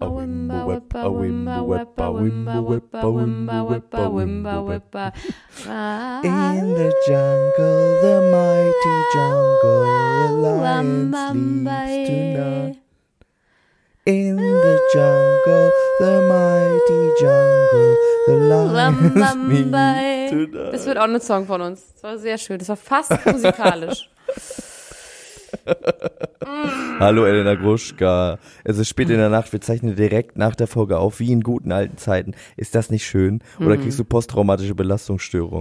a wimbo whip, a wimbo whip, a wimbo whip, a wimbo whip, a wimbo whip. In the jungle, the mighty jungle, the lion sleeps tonight. In the jungle, the mighty jungle, the lion sleeps tonight. Das wird auch ein Song von uns. Das war sehr schön. Das war fast musikalisch. Hallo Elena Gruschka. Es ist spät in der Nacht, wir zeichnen direkt nach der Folge auf, wie in guten alten Zeiten. Ist das nicht schön? Oder Mhm. kriegst du posttraumatische Belastungsstörung?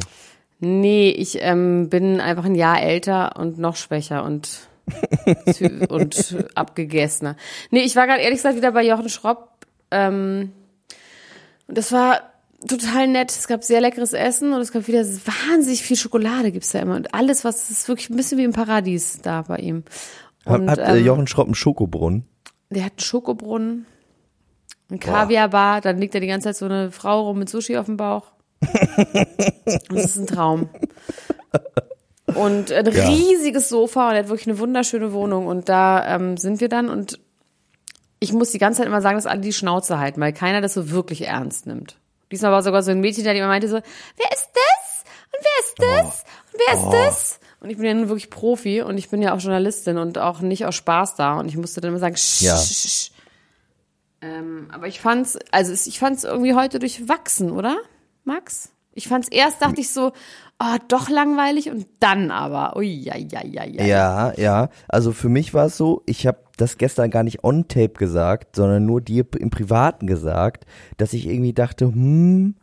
Nee, ich ähm, bin einfach ein Jahr älter und noch schwächer und, und abgegessener. Nee, ich war gerade ehrlich gesagt wieder bei Jochen Schropp. Ähm, und das war total nett. Es gab sehr leckeres Essen und es gab wieder wahnsinnig viel Schokolade gibt's da immer. Und alles, was ist wirklich ein bisschen wie im Paradies da bei ihm. Und, hat hat äh, ähm, Jochen Schropp einen Schokobrunnen? Der hat einen Schokobrunnen, ein Kaviarbar, dann liegt da die ganze Zeit so eine Frau rum mit Sushi auf dem Bauch. Das ist ein Traum. Und ein Ja. riesiges Sofa und er hat wirklich eine wunderschöne Wohnung. Und da ähm, sind wir dann und ich muss die ganze Zeit immer sagen, dass alle die Schnauze halten, weil keiner das so wirklich ernst nimmt. Diesmal war sogar so ein Mädchen da, die immer meinte so, wer ist das? Und wer ist das? Und wer ist das? Und ich bin ja nun wirklich Profi und ich bin ja auch Journalistin und auch nicht aus Spaß da. Und ich musste dann immer sagen, sch, Ja. sch, sch. Ähm, aber ich fand's, also ich fand's irgendwie heute durchwachsen, oder, Max? Ich fand's erst, dachte ich so, oh, doch langweilig und dann aber, ui, ja, ja, ja, ja. Ja, ja. Also für mich war es so, ich habe das gestern gar nicht on tape gesagt, sondern nur dir im Privaten gesagt, dass ich irgendwie dachte, hm,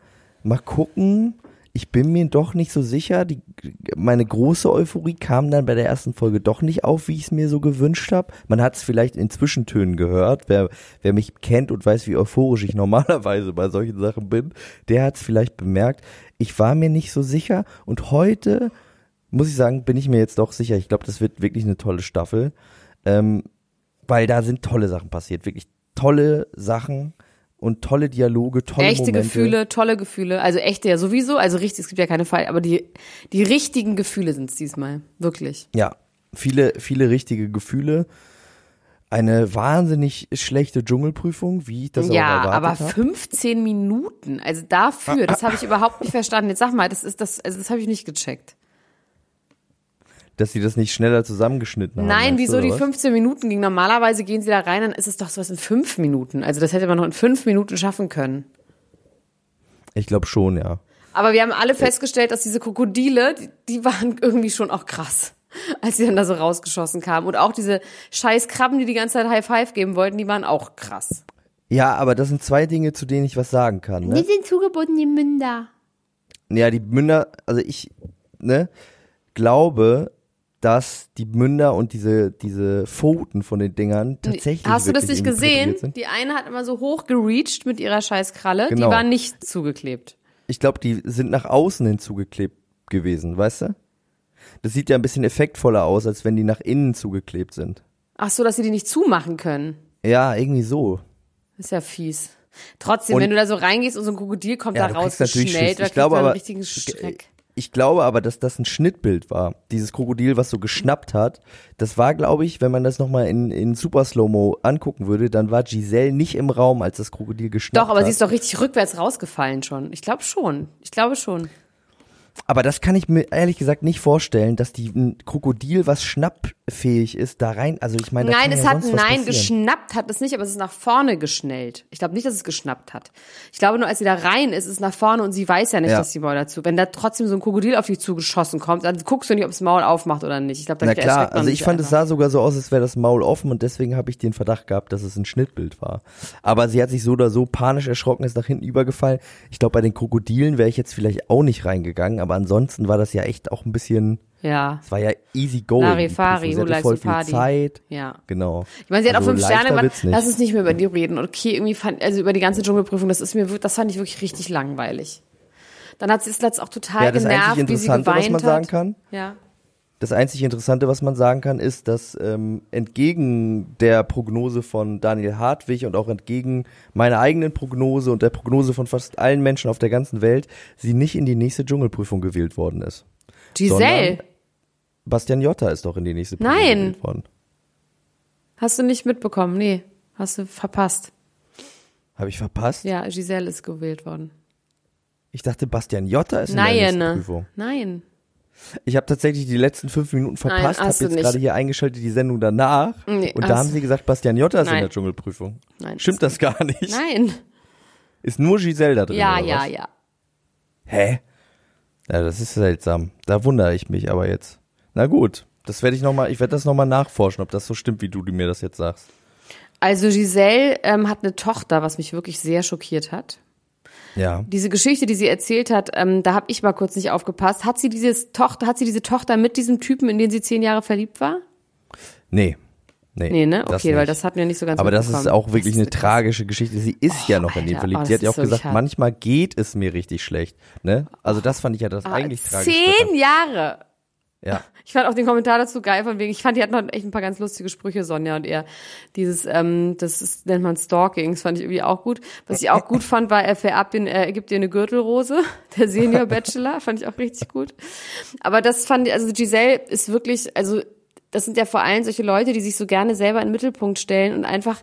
mal gucken. Ich bin mir doch nicht so sicher. Die, meine große Euphorie kam dann bei der ersten Folge doch nicht auf, wie ich es mir so gewünscht habe. Man hat es vielleicht in Zwischentönen gehört. Wer, wer mich kennt und weiß, wie euphorisch ich normalerweise bei solchen Sachen bin, der hat es vielleicht bemerkt. Ich war mir nicht so sicher und heute muss ich sagen, bin ich mir jetzt doch sicher. Ich glaube, das wird wirklich eine tolle Staffel, ähm, weil da sind tolle Sachen passiert, wirklich tolle Sachen und tolle Dialoge, tolle Echte Momente. Gefühle, tolle Gefühle. Also echte ja sowieso, also richtig, es gibt ja keine Fall, aber die, die richtigen Gefühle sind's diesmal. Wirklich. Ja, viele, viele richtige Gefühle. Eine wahnsinnig schlechte Dschungelprüfung, wie ich das ja, auch aber erwartet habe. 15 Minuten, also dafür, das habe ich überhaupt nicht verstanden. Jetzt sag mal, das ist das, also das habe ich nicht gecheckt. Dass sie das nicht schneller zusammengeschnitten haben. Nein, wieso die was? 15 Minuten ging? Normalerweise gehen sie da rein, dann ist es doch sowas in fünf Minuten. Also das hätte man noch in fünf Minuten schaffen können. Ich glaube schon, ja. Aber wir haben alle festgestellt, dass diese Krokodile, die, die waren irgendwie schon auch krass, als sie dann da so rausgeschossen kamen. Und auch diese scheiß Krabben, die die ganze Zeit High Five geben wollten, die waren auch krass. Ja, aber das sind zwei Dinge, zu denen ich was sagen kann. Ne? sind zugebunden, die Münder. Ja, die Münder, also ich ne, glaube, dass die Münder und diese, diese Pfoten von den Dingern tatsächlich. Hast du das nicht gesehen? Die eine hat immer so hoch gereached mit ihrer scheiß Kralle, Genau. die war nicht zugeklebt. Ich glaube, die sind nach außen hinzugeklebt gewesen, weißt du? Das sieht ja ein bisschen effektvoller aus, als wenn die nach innen zugeklebt sind. Ach so, dass sie die nicht zumachen können. Ja, irgendwie so. Ist ja fies. Trotzdem, Und- wenn du da so reingehst und so ein Krokodil kommt Ja, da raus geschnellt, Ich glaube aber, einen richtigen Streck. Ich glaube aber, dass das ein Schnittbild war. Dieses Krokodil, was so geschnappt hat, das war, glaube ich, wenn man das nochmal in, in Super Slow-Mo angucken würde, dann war Giselle nicht im Raum, als das Krokodil geschnappt Doch, aber hat. sie ist doch richtig rückwärts rausgefallen schon. Ich glaube schon. Ich glaube schon. Aber das kann ich mir ehrlich gesagt nicht vorstellen, dass die ein Krokodil, was schnappfähig ist, da rein. Also ich meine, Nein, es ja hat, nein, geschnappt hat es nicht, aber es ist nach vorne geschnellt. Ich glaube nicht, dass es geschnappt hat. Ich glaube nur, als sie da rein ist, ist es nach vorne und sie weiß ja nicht, Ja. dass die Maul dazu. Wenn da trotzdem so ein Krokodil auf dich zugeschossen kommt, dann guckst du nicht, ob das Maul aufmacht oder nicht. Ich glaube, Na klar, also ich fand, es einfach. sah sogar so aus, als wäre das Maul offen und deswegen habe ich den Verdacht gehabt, dass es ein Schnittbild war. Aber sie hat sich so oder so panisch erschrocken, ist nach hinten übergefallen. Ich glaube, bei den Krokodilen wäre ich jetzt vielleicht auch nicht reingegangen, aber ansonsten war das ja echt auch ein bisschen, Ja, es war ja easy going. Larifari, Prüfung. Sie hatte voll viel. Zeit. ja. Genau. Ich meine, sie hat Also auch fünf Sterne gemacht. Lass uns nicht mehr über die reden. Okay, irgendwie fand, also über die ganze Dschungelprüfung, das ist mir, das fand ich wirklich richtig langweilig. Dann hat sie es letztens auch total Ja, das genervt, wie sie Interessante, geweint was man hat. sagen kann, Ja. Das einzig Interessante, was man sagen kann, ist, dass ähm, entgegen der Prognose von Daniel Hartwig und auch entgegen meiner eigenen Prognose und der Prognose von fast allen Menschen auf der ganzen Welt, sie nicht in die nächste Dschungelprüfung gewählt worden ist. Giselle, Bastian Jotta ist doch in die nächste Prüfung Nein. gewählt worden. hast du nicht mitbekommen? Nee, hast du verpasst. Habe ich verpasst? Ja, Giselle ist gewählt worden. Ich dachte, Bastian Jotta ist in der Nein, nächsten Prüfung. nein. Ich habe tatsächlich die letzten fünf Minuten verpasst, habe jetzt gerade hier eingeschaltet die Sendung danach Nee, und da haben sie gesagt, Bastian Jotta ist in Nein. der Dschungelprüfung. Nein, Stimmt das gar nicht? Nein. Ist nur Giselle da drin? Ja, ja, was? ja. Hä? Ja, das ist seltsam. Da wundere ich mich aber jetzt. Na gut, das werde ich noch mal, ich werde das noch mal nachforschen, ob das so stimmt, wie du mir das jetzt sagst. Also Giselle ähm, hat eine Tochter, was mich wirklich sehr schockiert hat. Ja. Diese Geschichte, die sie erzählt hat, ähm, da habe ich mal kurz nicht aufgepasst. Hat sie dieses Tochter, hat sie diese Tochter mit diesem Typen, in den sie zehn Jahre verliebt war? Nee. Nee, Nee, ne? das Okay, weil nicht. das hatten wir nicht so ganz Aber das ist auch wirklich Das eine ist krass. tragische Geschichte. Sie ist ja noch in den Alter, verliebt. oh, Sie hat ja das auch ist gesagt, hart. manchmal geht es mir richtig schlecht. Ne? Also das fand ich ja das Ah, eigentlich tragisch. Zehn Jahre! Ja. Ich fand auch den Kommentar dazu geil, von wegen, ich fand, die hatten noch echt ein paar ganz lustige Sprüche, Sonja und er. Dieses, ähm, das ist, nennt man Stalking, das fand ich irgendwie auch gut. Was ich auch gut fand, war, er vererbt den, er gibt dir eine Gürtelrose, der Senior Bachelor, fand ich auch richtig gut. Aber das fand ich, also Giselle ist wirklich, also, das sind ja vor allem solche Leute, die sich so gerne selber in den Mittelpunkt stellen und einfach,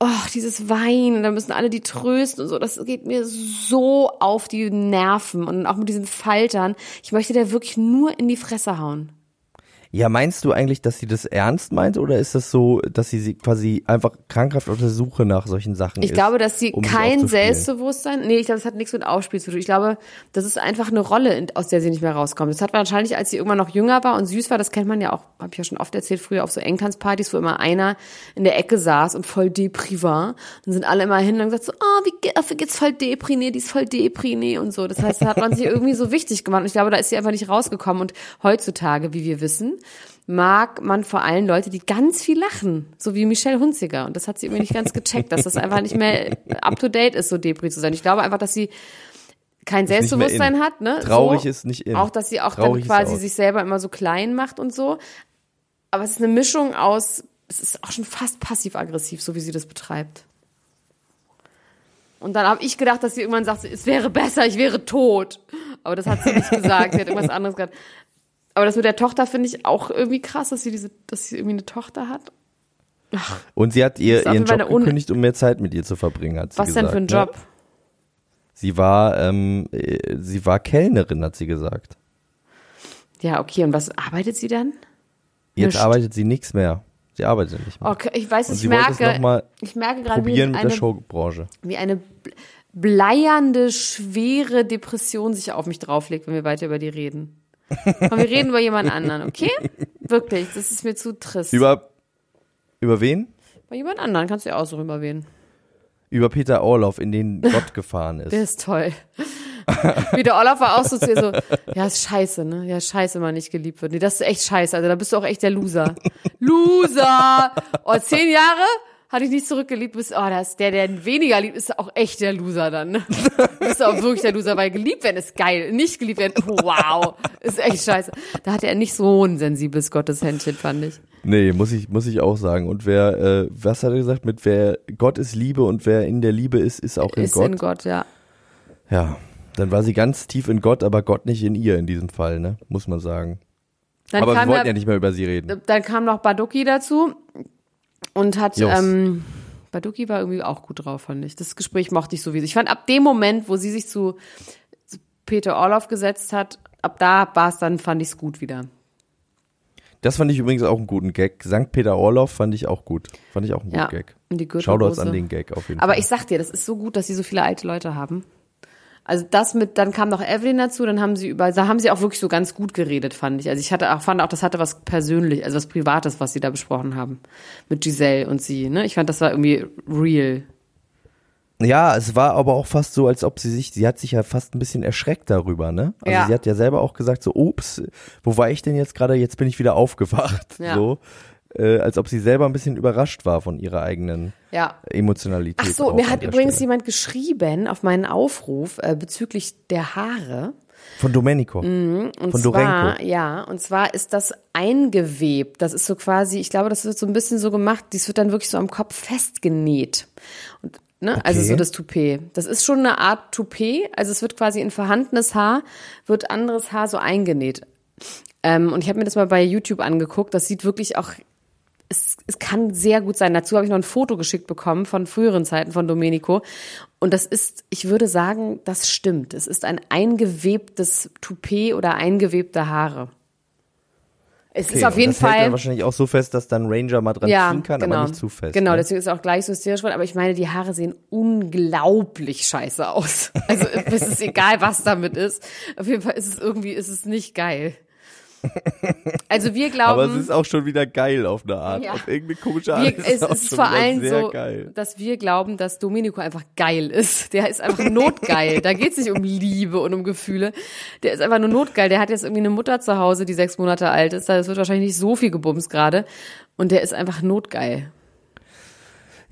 oh, dieses Weinen, da müssen alle die trösten und so, das geht mir so auf die Nerven und auch mit diesen Faltern. Ich möchte der wirklich nur in die Fresse hauen. Ja, meinst du eigentlich, dass sie das ernst meint oder ist das so, dass sie, sie quasi einfach krankhaft auf der Suche nach solchen Sachen Ich ist? glaube, dass sie um kein? Selbstbewusstsein, nee, ich glaube, das hat nichts mit Aufspiel zu tun. Ich glaube, das ist einfach eine Rolle, aus der sie nicht mehr rauskommt. Das hat wahrscheinlich, als sie irgendwann noch jünger war und süß war, das kennt man ja auch, habe ich ja schon oft erzählt, früher auf so Engtanzpartys, wo immer einer in der Ecke saß und voll Depri war. Dann sind alle immer hin und gesagt so, oh, wie dafür geht's voll Depri, nee, die ist voll Depri, nee und so. Das heißt, da hat man sich irgendwie so wichtig gemacht. Und ich glaube, da ist sie einfach nicht rausgekommen. Und heutzutage, wie wir wissen, mag man vor allem Leute, die ganz viel lachen, so wie Michelle Hunziger. Und das hat sie irgendwie nicht ganz gecheckt, dass das einfach nicht mehr up to date ist, so Depri zu sein. Ich glaube einfach, dass sie kein Selbstbewusstsein in. hat, ne? Traurig so. ist nicht in. Auch, dass sie auch Traurig dann quasi sich selber immer so klein macht und so. Aber es ist eine Mischung aus, es ist auch schon fast passiv-aggressiv, so wie sie das betreibt. Und dann habe ich gedacht, dass sie irgendwann sagt, es wäre besser, ich wäre tot. Aber das hat sie nicht gesagt. Sie hat irgendwas anderes gesagt. Aber das mit der Tochter finde ich auch irgendwie krass, dass sie diese, dass sie irgendwie eine Tochter hat. Und sie hat ihr ihren Job gekündigt, um mehr Zeit mit ihr zu verbringen, hat sie Was gesagt. denn für ein ne? Job? Sie war, ähm, äh, sie war Kellnerin, hat sie gesagt. Ja, okay. Und was arbeitet sie dann? Jetzt Nischt. arbeitet sie nichts mehr. Sie arbeitet nicht mehr. Okay, ich weiß, Und ich sie wollte es merke, noch mal ich merke gerade, wie Probieren mit eine, der Showbranche. wie eine bl- bleiernde, schwere Depression sich auf mich drauflegt, wenn wir weiter über die reden. Und wir reden über jemand anderen, okay? Wirklich, das ist mir zu trist. Über, über wen? Bei jemand anderen kannst du ja aussuchen, über wen. Über Peter Orloff, in den Gott gefahren ist. Der ist toll. Wie der Olaf war auch so zu ihr so, ja, ist scheiße, ne? Ja, scheiße, wenn man nicht geliebt wird. Nee, das ist echt scheiße, also da bist du auch echt der Loser. Loser! Oh, zehn Jahre? Hatte ich nicht zurückgeliebt, bist, oh, das ist der, der weniger liebt, ist auch echt der Loser dann. Ne? Bist auch wirklich der Loser, weil geliebt werden ist geil. Nicht geliebt werden, wow, ist echt scheiße. Da hatte er nicht so ein sensibles Gotteshändchen, fand ich. Nee, muss ich, muss ich auch sagen. Und wer, äh, was hat er gesagt? Mit wer Gott ist Liebe und wer in der Liebe ist, ist auch in ist Gott. in Gott, ja. Ja, dann war sie ganz tief in Gott, aber Gott nicht in ihr in diesem Fall, ne? Muss man sagen. Dann aber wir wollten ja, ja nicht mehr über sie reden. dann kam noch Baduki dazu und hat ähm, Baduki war irgendwie auch gut drauf, fand ich. Das Gespräch mochte ich sowieso. Ich fand ab dem Moment, wo sie sich zu, zu Peter Orloff gesetzt hat, ab da war es dann, fand ich es gut wieder. Das fand ich übrigens auch einen guten Gag. Sankt Peter Orloff fand ich auch gut. Fand ich auch einen guten Ja, Gag. die Shoutouts an den Gag auf jeden Aber Fall. ich sag dir, das ist so gut, dass sie so viele alte Leute haben. Also das mit, dann kam noch Evelyn dazu, dann haben sie über, da haben sie auch wirklich so ganz gut geredet, fand ich. Also ich hatte auch, fand auch, das hatte was persönlich, also was Privates, was sie da besprochen haben. Mit Giselle und sie, ne? Ich fand, das war irgendwie real. Ja, es war aber auch fast so, als ob sie sich, sie hat sich ja fast ein bisschen erschreckt darüber, ne? Also Ja. sie hat ja selber auch gesagt, so, ups, wo war ich denn jetzt gerade? Jetzt bin ich wieder aufgewacht. Ja. So. Äh, als ob sie selber ein bisschen überrascht war von ihrer eigenen Ja. Emotionalität. Ach so, mir hat übrigens Stelle. jemand geschrieben auf meinen Aufruf äh, bezüglich der Haare. Von Domenico. Und Von zwar, Dorenko. ja, und zwar ist das eingewebt. Das ist so quasi, ich glaube, das wird so ein bisschen so gemacht, dies wird dann wirklich so am Kopf festgenäht. Und, ne? Also Okay. so das Toupet. Das ist schon eine Art Toupet. Also es wird quasi in vorhandenes Haar, wird anderes Haar so eingenäht. Ähm, und ich habe mir das mal bei YouTube angeguckt. Das sieht wirklich auch es, es kann sehr gut sein. Dazu habe ich noch ein Foto geschickt bekommen von früheren Zeiten von Domenico. Und das ist, ich würde sagen, das stimmt. Es ist ein eingewebtes Toupet oder eingewebte Haare. Es Okay, ist auf jeden das hält Fall. dann wahrscheinlich auch so fest, dass dann Ranger mal dran ja, ziehen kann, genau, aber nicht zu fest. Genau, ne? deswegen ist es auch gleich so hysterisch geworden. Aber ich meine, die Haare sehen unglaublich scheiße aus. Also es ist egal, was damit ist. Auf jeden Fall ist es irgendwie, ist es nicht geil. Also wir glauben. Aber es ist auch schon wieder geil auf eine Art. Ja. Auf irgendeine komische Art. wir, ist es auch ist vor allem so, geil. dass wir glauben, dass Domenico einfach geil ist. Der ist einfach notgeil. da geht es nicht um Liebe und um Gefühle. Der ist einfach nur notgeil. Der hat jetzt irgendwie eine Mutter zu Hause, die sechs Monate alt ist. Da wird wahrscheinlich nicht so viel gebumst gerade. Und der ist einfach notgeil.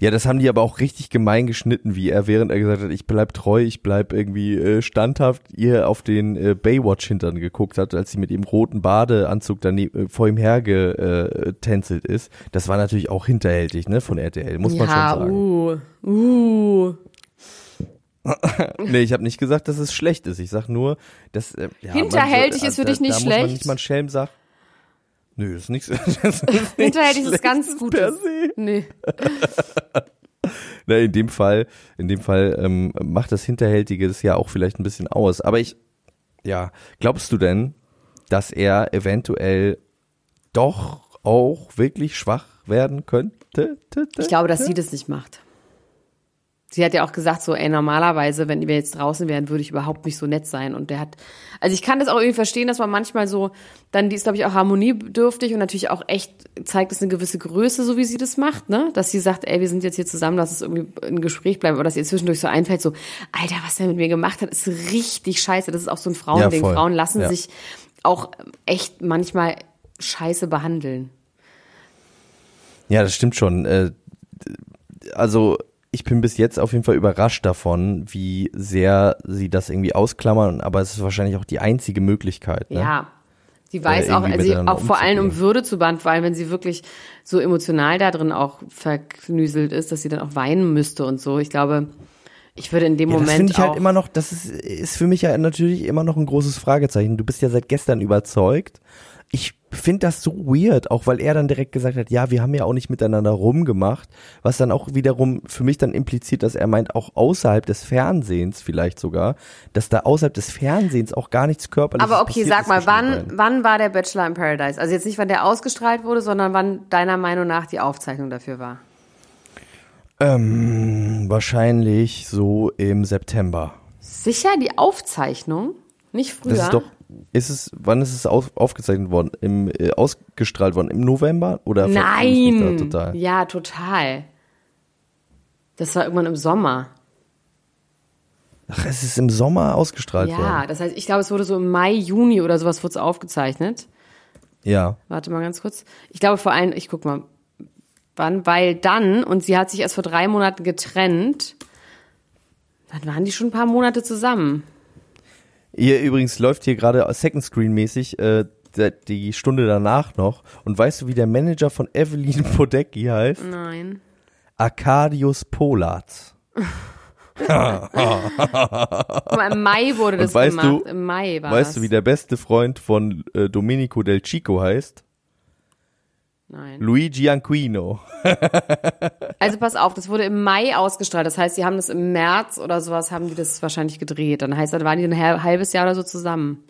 Ja, das haben die aber auch richtig gemein geschnitten, wie er, während er gesagt hat, ich bleib treu, ich bleib irgendwie äh, standhaft, ihr auf den äh, Baywatch-Hintern geguckt hat, als sie mit dem roten Badeanzug dann äh, vor ihm hergetänzelt ist. Das war natürlich auch hinterhältig, ne, von RTL, muss man schon ja, sagen. uh, uh. Nee, ich habe nicht gesagt, dass es schlecht ist. Ich sag nur, dass äh, ja, Hinterhältig man ist für dich nicht da Muss man schlecht? nicht mal Schelm sagen. Nö, ist nichts. Das ist nicht Hinterhältig ist ganz Schlechtes gut. per se. Nee. Na, in dem Fall, in dem Fall ähm, macht das Hinterhältige das ja auch vielleicht ein bisschen aus. Aber ich, ja, glaubst du denn, dass er eventuell doch auch wirklich schwach werden könnte? Ich glaube, dass sie das nicht macht. Sie hat ja auch gesagt, so, ey, normalerweise, wenn wir jetzt draußen wären, würde ich überhaupt nicht so nett sein. Und der hat, also ich kann das auch irgendwie verstehen, dass man manchmal so, dann, die ist, glaube ich, auch harmoniebedürftig und natürlich auch echt zeigt es eine gewisse Größe, so wie sie das macht, ne? Dass sie sagt, ey, wir sind jetzt hier zusammen, lass es irgendwie ein Gespräch bleiben, aber dass ihr zwischendurch so einfällt, so, Alter, was der mit mir gemacht hat, ist richtig scheiße. Das ist auch so ein Frauending. voll. Frauen lassen Ja. sich auch echt manchmal scheiße behandeln. Ja, das stimmt schon. Äh, Also ich bin bis jetzt auf jeden Fall überrascht davon, wie sehr sie das irgendwie ausklammern, aber es ist wahrscheinlich auch die einzige Möglichkeit. Ne? Ja. Sie weiß auch, also sie, auch vor allem um. Würde zu behandeln, vor allem wenn sie wirklich so emotional da drin auch verknüselt ist, dass sie dann auch weinen müsste und so. Ich glaube, ich würde in dem Ja, das Moment finde ich halt immer noch, das ist, ist für mich ja natürlich immer noch ein großes Fragezeichen. Du bist ja seit gestern überzeugt. Ich finde das so weird, auch weil er dann direkt gesagt hat, ja, wir haben ja auch nicht miteinander rumgemacht, was dann auch wiederum für mich dann impliziert, dass er meint, auch außerhalb des Fernsehens vielleicht sogar, dass da außerhalb des Fernsehens auch gar nichts körperliches aber okay, sag mal, wann, wann war der Bachelor in Paradise? Also jetzt nicht, wann der ausgestrahlt wurde, sondern wann deiner Meinung nach die Aufzeichnung dafür war. Ähm, wahrscheinlich so im September. Sicher die Aufzeichnung? Nicht früher? Das ist doch, ist es, wann ist es auf, aufgezeichnet worden? Im, äh, ausgestrahlt worden? Im November? Oder Nein. total? Ja, total. Das war irgendwann im Sommer. Ach, es ist im Sommer ausgestrahlt Ja, worden. das heißt, ich glaube, es wurde so im Mai, Juni oder sowas wurde es aufgezeichnet. Ja. Warte mal ganz kurz. Ich glaube vor allem, ich guck mal, wann, weil dann, und sie hat sich erst vor drei Monaten getrennt, dann waren die schon ein paar Monate zusammen. Hier übrigens läuft hier gerade Second Screen mäßig äh, die Stunde danach noch. Und weißt du, wie der Manager von Evelyn Podecki heißt? Nein. Arkadius Polatz. Aber im Mai wurde das Und weißt gemacht. du, Im Mai war weißt das. du, wie der beste Freund von äh, Domenico del Chico heißt? Nein. Luigi Anquino. Also pass auf, das wurde im Mai ausgestrahlt. Das heißt, die haben das im März oder sowas, haben die das wahrscheinlich gedreht. Dann heißt, dann waren die ein hal- halbes Jahr oder so zusammen.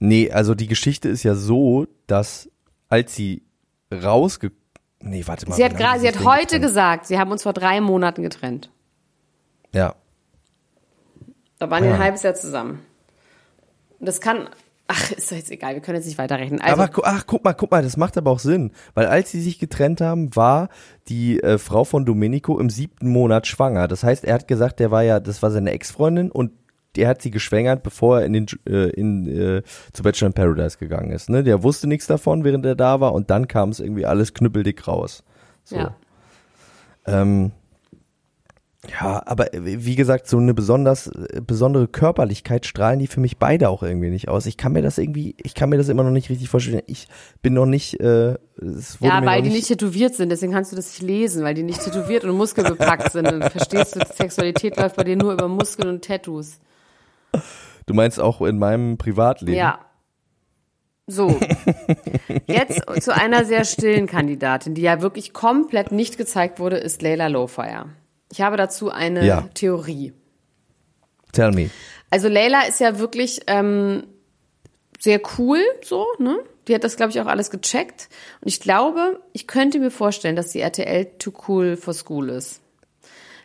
Nee, also die Geschichte ist ja so, dass als sie rausge... Nee, warte mal. Sie hat sie hat heute getrennt? gesagt, sie haben uns vor drei Monaten getrennt. Ja. Da waren die Ja. ein halbes Jahr zusammen. Und das kann, ach, ist doch jetzt egal, wir können jetzt nicht weiterrechnen. Also, aber ach, guck mal, guck mal, das macht aber auch Sinn. Weil als sie sich getrennt haben, war die äh, Frau von Domenico im siebten Monat schwanger. Das heißt, er hat gesagt, der war ja, das war seine Ex-Freundin und der hat sie geschwängert, bevor er in den äh, in, äh, zu Bachelor in Paradise gegangen ist. Ne? Der wusste nichts davon, während er da war und dann kam es irgendwie alles knüppeldick raus. So. ja. Ähm, ja, aber äh, wie gesagt, so eine besonders äh, besondere Körperlichkeit strahlen die für mich beide auch irgendwie nicht aus. Ich kann mir das irgendwie, ich kann mir das immer noch nicht richtig vorstellen. Ich bin noch nicht, äh, es wurde Ja, weil die nicht tätowiert sind, deswegen kannst du das nicht lesen, weil die nicht tätowiert und muskelbepackt sind. Dann verstehst du, Sexualität läuft bei dir nur über Muskeln und Tattoos. Du meinst auch in meinem Privatleben? Ja. So. Jetzt zu einer sehr stillen Kandidatin, die ja wirklich komplett nicht gezeigt wurde, ist Layla Lowfire. Ich habe dazu eine Ja. Theorie. Tell me. Also Layla ist ja wirklich ähm, sehr cool, so, ne? Die hat das, glaube ich, auch alles gecheckt. Und ich glaube, ich könnte mir vorstellen, dass die RTL too cool for school ist.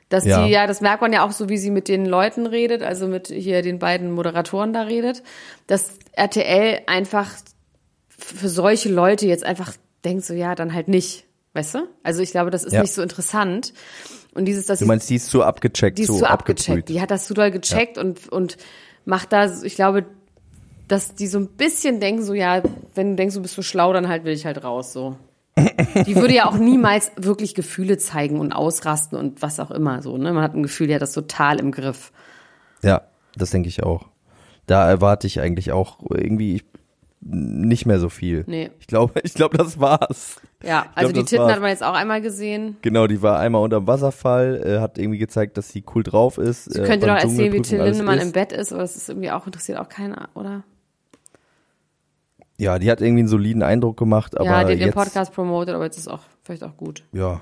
Dass Ja. die, ja, das merkt man ja auch so, wie sie mit den Leuten redet, also mit hier den beiden Moderatoren da redet, dass RTL einfach für solche Leute jetzt einfach denkt, so ja, dann halt nicht. Weißt du? Also ich glaube, das ist Ja. nicht so interessant. Und dieses, dass Du meinst, die ist zu abgecheckt, die ist zu, abgebrüht. abgecheckt. Die hat das zu doll gecheckt und, und macht da, ich glaube, dass die so ein bisschen denken, so, ja, wenn du denkst, du bist so schlau, dann halt will ich halt raus, so. Die würde ja auch niemals wirklich Gefühle zeigen und ausrasten und was auch immer, so, ne? Man hat ein Gefühl, die hat das total im Griff. Ja, das denke ich auch. Da erwarte ich eigentlich auch irgendwie nicht mehr so viel. Nee. Ich glaube, ich glaube, das war's. Ja, Ich also glaub, die Titten war's. hat man jetzt auch einmal gesehen. Genau, die war einmal unterm Wasserfall, äh, hat irgendwie gezeigt, dass sie cool drauf ist. Sie äh, könnte noch erzählen, wie Till Lindemann im Bett ist, aber das ist irgendwie auch, interessiert auch keiner, oder? Ja, die hat irgendwie einen soliden Eindruck gemacht, aber ja, die hat den Podcast promotet, aber jetzt ist auch vielleicht auch gut. ja.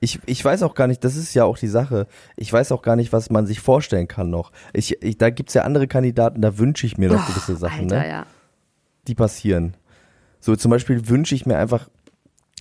Ich, ich weiß auch gar nicht, das ist ja auch die Sache, ich weiß auch gar nicht, was man sich vorstellen kann noch. Ich, ich, da gibt's ja andere Kandidaten, da wünsche ich mir doch gewisse Sachen, Alter, ne? ja. Die passieren. So zum Beispiel wünsche ich mir einfach,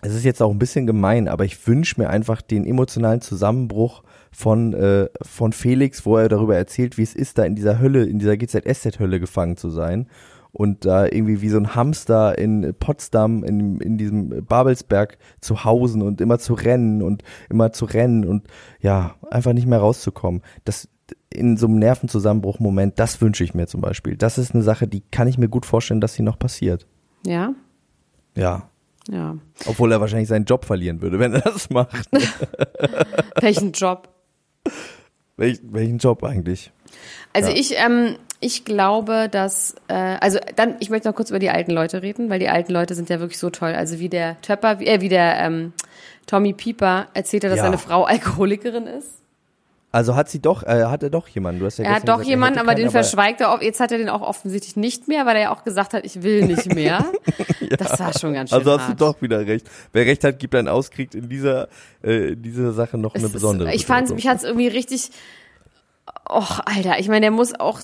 es ist jetzt auch ein bisschen gemein, aber ich wünsche mir einfach den emotionalen Zusammenbruch von, äh, von Felix, wo er darüber erzählt, wie es ist, da in dieser Hölle, in dieser GZSZ-Hölle gefangen zu sein. Und da irgendwie wie so ein Hamster in Potsdam, in, in diesem Babelsberg zu hausen und immer zu rennen und immer zu rennen und ja, einfach nicht mehr rauszukommen. Das in so einem Nervenzusammenbruch-Moment, das wünsche ich mir zum Beispiel. Das ist eine Sache, die kann ich mir gut vorstellen, dass sie noch passiert. Ja? Ja. Ja. Obwohl er wahrscheinlich seinen Job verlieren würde, wenn er das macht. Welchen Job? Welch, welchen Job eigentlich? Also Ja. ich, ähm, ich glaube, dass, äh, also dann, ich möchte noch kurz über die alten Leute reden, weil die alten Leute sind ja wirklich so toll. Also wie der Töpper, wie, äh, wie der ähm, Tommy Pieper erzählt er, dass Ja. seine Frau Alkoholikerin ist. Also hat sie doch, äh, hat er doch jemanden. Du hast ja Er hat doch gesagt, jemanden, aber den keinen, verschweigt er. auch. Jetzt hat er den auch offensichtlich nicht mehr, weil er ja auch gesagt hat, ich will nicht mehr. Das war schon ganz schön Also hast du hart. doch wieder recht. Wer recht hat, gibt einen aus, kriegt in dieser, äh, in dieser Sache noch Es eine ist- besondere. Ich fand, mich hat's irgendwie richtig, och, Alter, ich meine, der muss auch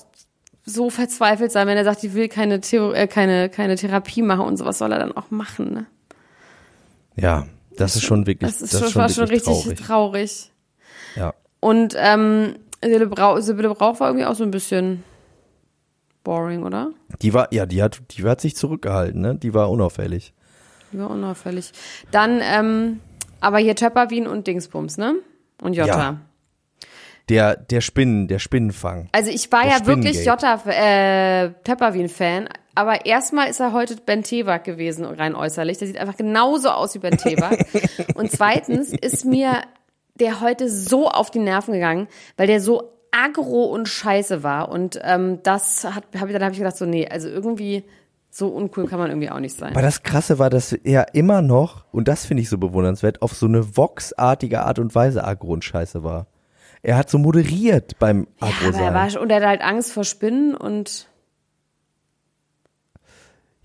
so verzweifelt sein, wenn er sagt, ich will keine, Theo äh, keine, keine Therapie machen und sowas soll er dann auch machen, ne? Ja, das ist schon wirklich, Das ist das schon, ist war schon richtig traurig. traurig. Ja. Und ähm, Sibylle Brauch, Sibylle Brauch war irgendwie auch so ein bisschen boring, oder? Die war, ja, die hat, die hat sich zurückgehalten, ne? Die war unauffällig. Die war unauffällig. Dann, ähm, aber hier Töpperwien und Dingsbums, ne? Und Jota. Ja. Der, der Spinnen, der Spinnenfang. Also ich war Der ja wirklich. Jota, äh, Töpperwien-Fan, aber erstmal ist er heute Ben Tebak gewesen, rein äußerlich. Der sieht einfach genauso aus wie Ben Tebak. und zweitens ist mir der heute so auf die Nerven gegangen, weil der so aggro und scheiße war. Und ähm, das hat, hab ich, dann habe ich gedacht, so, nee, also irgendwie so uncool kann man irgendwie auch nicht sein. Aber das Krasse war, dass er immer noch, und das finde ich so bewundernswert, auf so eine Vox-artige Art und Weise Agro und Scheiße war. Er hat so moderiert beim Agro aber er war, und er hatte halt Angst vor Spinnen und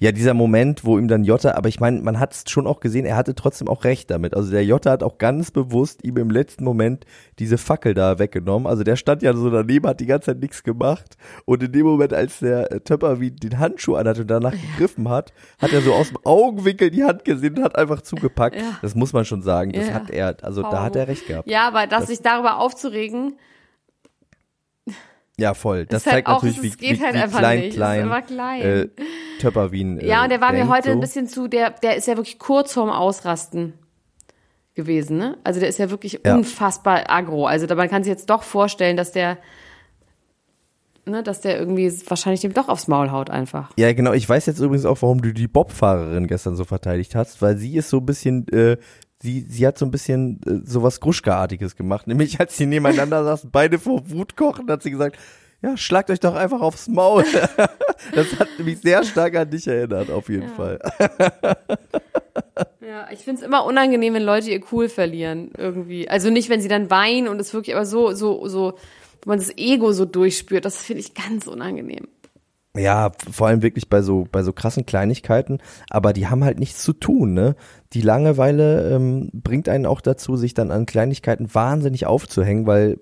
Ja, dieser Moment, wo ihm dann Jota, aber ich meine, man hat es schon auch gesehen, er hatte trotzdem auch recht damit. Also der Jota hat auch ganz bewusst ihm im letzten Moment diese Fackel da weggenommen. Also der stand ja so daneben, hat die ganze Zeit nichts gemacht. Und in dem Moment, als der äh, Töpper wie den Handschuh anhat und danach gegriffen hat, hat er so aus dem Augenwinkel die Hand gesehen und hat einfach zugepackt. Ja. Das muss man schon sagen. Das Ja. hat er, also da hat er recht gehabt. Ja, aber das, sich darüber aufzuregen, Ja, voll. Das halt zeigt auch- natürlich, es wie, geht wie, halt wie einfach klein, nicht. Klein, klein. Äh, Töpper Wien. Äh, Ja, und der war mir denkt, heute so. ein bisschen zu, der, der ist ja wirklich kurz vorm Ausrasten gewesen, ne? Also der ist ja wirklich Ja. unfassbar aggro. Also da, man kann sich jetzt doch vorstellen, dass der, ne, dass der irgendwie wahrscheinlich dem doch aufs Maul haut einfach. Ja, genau. Ich weiß jetzt übrigens auch, warum du die Bobfahrerin gestern so verteidigt hast, weil sie ist so ein bisschen, äh, sie, sie hat so ein bisschen äh, sowas Gruschka-artiges gemacht. Nämlich, als sie nebeneinander saßen, beide vor Wut kochen, hat sie gesagt, ja, schlagt euch doch einfach aufs Maul. das hat mich sehr stark an dich erinnert, auf jeden Fall. Ja, ich find's immer unangenehm, wenn Leute ihr Cool verlieren, irgendwie. Also nicht, wenn sie dann weinen und es wirklich, aber so, so, so, wo man das Ego so durchspürt, das finde ich ganz unangenehm. Ja, vor allem wirklich bei so, bei so krassen Kleinigkeiten, aber die haben halt nichts zu tun, ne? Die Langeweile ähm, bringt einen auch dazu, sich dann an Kleinigkeiten wahnsinnig aufzuhängen, weil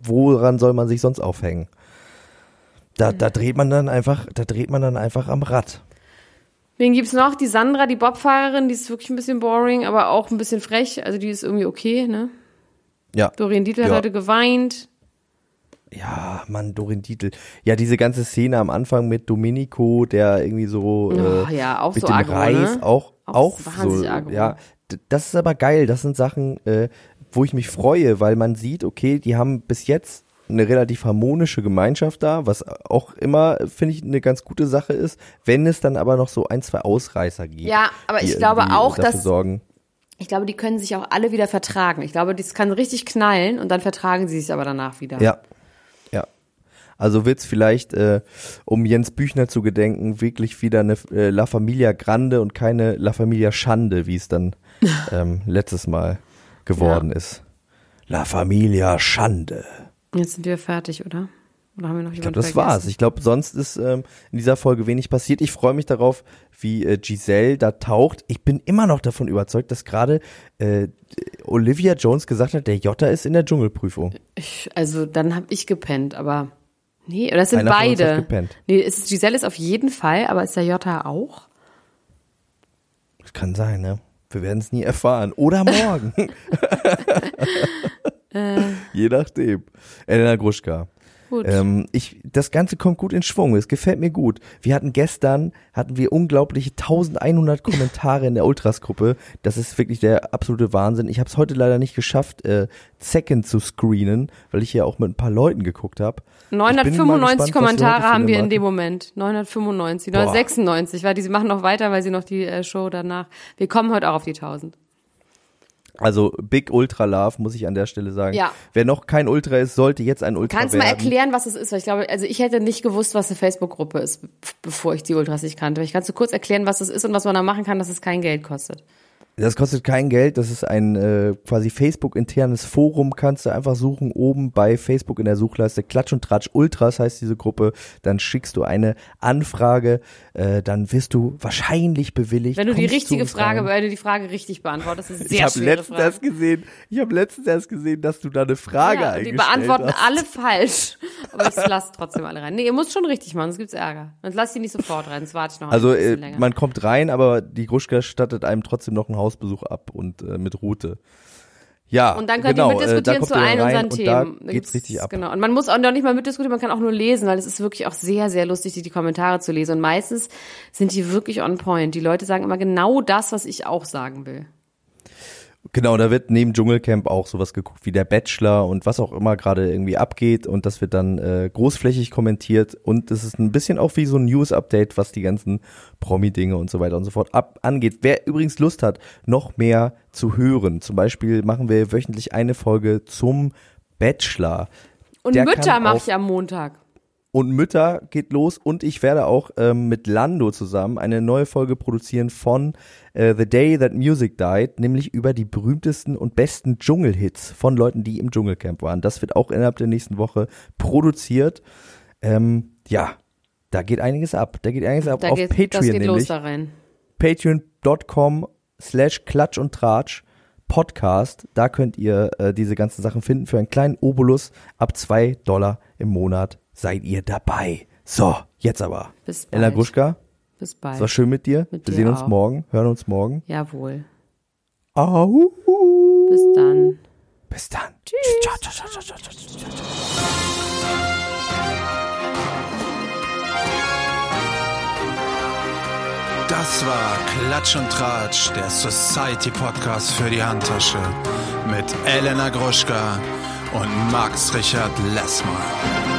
woran soll man sich sonst aufhängen? Da, da dreht man dann einfach, da dreht man dann einfach am Rad. Wen gibt's noch? Die Sandra, die Bobfahrerin, die ist wirklich ein bisschen boring, aber auch ein bisschen frech. Also die ist irgendwie okay, ne? Ja. Dorian Dietl hat Ja. heute geweint. Ja, Mann, Dorin Dietl. Ja, diese ganze Szene am Anfang mit Domenico, der irgendwie so Oh, äh, ja, auch mit so dem aggro, Reis ne? auch Auch auch, wahnsinnig so aggro. ja, das ist aber geil, das sind Sachen, äh, wo ich mich freue, weil man sieht, okay, die haben bis jetzt eine relativ harmonische Gemeinschaft da, was auch immer finde ich eine ganz gute Sache ist, wenn es dann aber noch so ein, zwei Ausreißer gibt. Ja, aber ich glaube auch, dass- sorgen. Ich glaube, die können sich auch alle wieder vertragen. Ich glaube, das kann richtig knallen und dann vertragen sie sich aber danach wieder. Ja. Also wird's vielleicht, äh, um Jens Büchner zu gedenken, wirklich wieder eine äh, La Familia Grande und keine La Familia Schande, wie es dann ähm, letztes Mal geworden ist. La Familia Schande. Jetzt sind wir fertig, oder? Oder haben wir noch Ich glaube, das vergessen? war's. Ich glaube, sonst ist ähm, in dieser Folge wenig passiert. Ich freue mich darauf, wie äh, Giselle da taucht. Ich bin immer noch davon überzeugt, dass gerade äh, Olivia Jones gesagt hat, der Jota ist in der Dschungelprüfung. Ich, also dann habe ich gepennt, aber nee, das sind Einer beide. Nee, es ist, Giselle ist auf jeden Fall, aber ist der Jota auch? Das kann sein, ne? Wir werden es nie erfahren. Oder morgen. Je nachdem. Elena Gruschka. Gut. Ähm, ich, das Ganze kommt gut in Schwung. Es gefällt mir gut. Wir hatten gestern, hatten wir unglaubliche 1100 Kommentare in der Ultras-Gruppe. Das ist wirklich der absolute Wahnsinn. Ich habe es heute leider nicht geschafft, äh, Second zu screenen, weil ich ja auch mit ein paar Leuten geguckt habe. 995 Kommentare haben wir in dem Moment. Moment. 995, Boah. 996, weil die sie machen noch weiter, weil sie noch die äh, Show danach. Wir kommen heute auch auf die 1000. Also Big Ultra Love, muss ich an der Stelle sagen. Ja. Wer noch kein Ultra ist, sollte jetzt ein Ultra Kannst du werden. mal erklären, was es ist? Weil ich glaube, also ich hätte nicht gewusst, was eine Facebook-Gruppe ist, bevor ich die Ultras nicht kannte. Vielleicht kannst du kurz erklären, was es ist und was man da machen kann, dass es kein Geld kostet. Das kostet kein Geld, das ist ein äh, quasi Facebook-internes Forum, kannst du einfach suchen, oben bei Facebook in der Suchleiste Klatsch und Tratsch Ultras heißt diese Gruppe, dann schickst du eine Anfrage, äh, dann wirst du wahrscheinlich bewilligt. Wenn du die richtige Frage, rein. wenn du die Frage richtig beantwortest, ist ich sehr habe schwere letztens erst gesehen, ich habe letztens erst gesehen, dass du da eine Frage ja, und die eingestellt beantworten hast. alle falsch. Aber ich lasse trotzdem alle rein. Nee, ihr müsst schon richtig machen, sonst gibt's Ärger. Sonst lass die nicht sofort rein, sonst warte ich noch Also ein äh, bisschen länger. man kommt rein, aber die Gruschka stattet einem trotzdem noch einen Hausbesuch ab und äh, mit Route. Ja, Und dann könnt genau, ihr mitdiskutieren äh, zu allen unseren und Themen. Da geht's richtig ab. Genau. Und man muss auch noch nicht mal mitdiskutieren, man kann auch nur lesen, weil es ist wirklich auch sehr, sehr lustig, die, die Kommentare zu lesen. Und meistens sind die wirklich on point. Die Leute sagen immer genau das, was ich auch sagen will. Genau, da wird neben Dschungelcamp auch sowas geguckt wie der Bachelor und was auch immer gerade irgendwie abgeht und das wird dann äh, großflächig kommentiert und es ist ein bisschen auch wie so ein News-Update, was die ganzen Promi-Dinge und so weiter und so fort ab angeht. Wer übrigens Lust hat, noch mehr zu hören, zum Beispiel machen wir wöchentlich eine Folge zum Bachelor. Und Der Mütter auf- ich am Montag. Und Mütter geht los und ich werde auch ähm, mit Lando zusammen eine neue Folge produzieren von äh, The Day That Music Died, nämlich über die berühmtesten und besten Dschungelhits von Leuten, die im Dschungelcamp waren. Das wird auch innerhalb der nächsten Woche produziert. Ähm, ja, Da geht einiges ab. Da geht einiges ab Da auf geht, Patreon das geht los nämlich. da rein. Patreon.com slash Klatsch und Tratsch Podcast. Da könnt ihr äh, diese ganzen Sachen finden. Für einen kleinen Obolus ab zwei Dollar im Monat seid ihr dabei. So, jetzt aber. Bis Ella bald. Gruschka, Bis es war bald. schön mit dir. Mit Wir dir sehen uns auch. morgen, hören uns morgen. Jawohl. Au. Bis dann. Bis dann. Tschüss. Ciao, ciao, ciao, ciao, ciao, ciao, ciao. Das war Klatsch und Tratsch, der Society Podcast für die Handtasche mit Elena Gruschka und Max Richard Lessmann.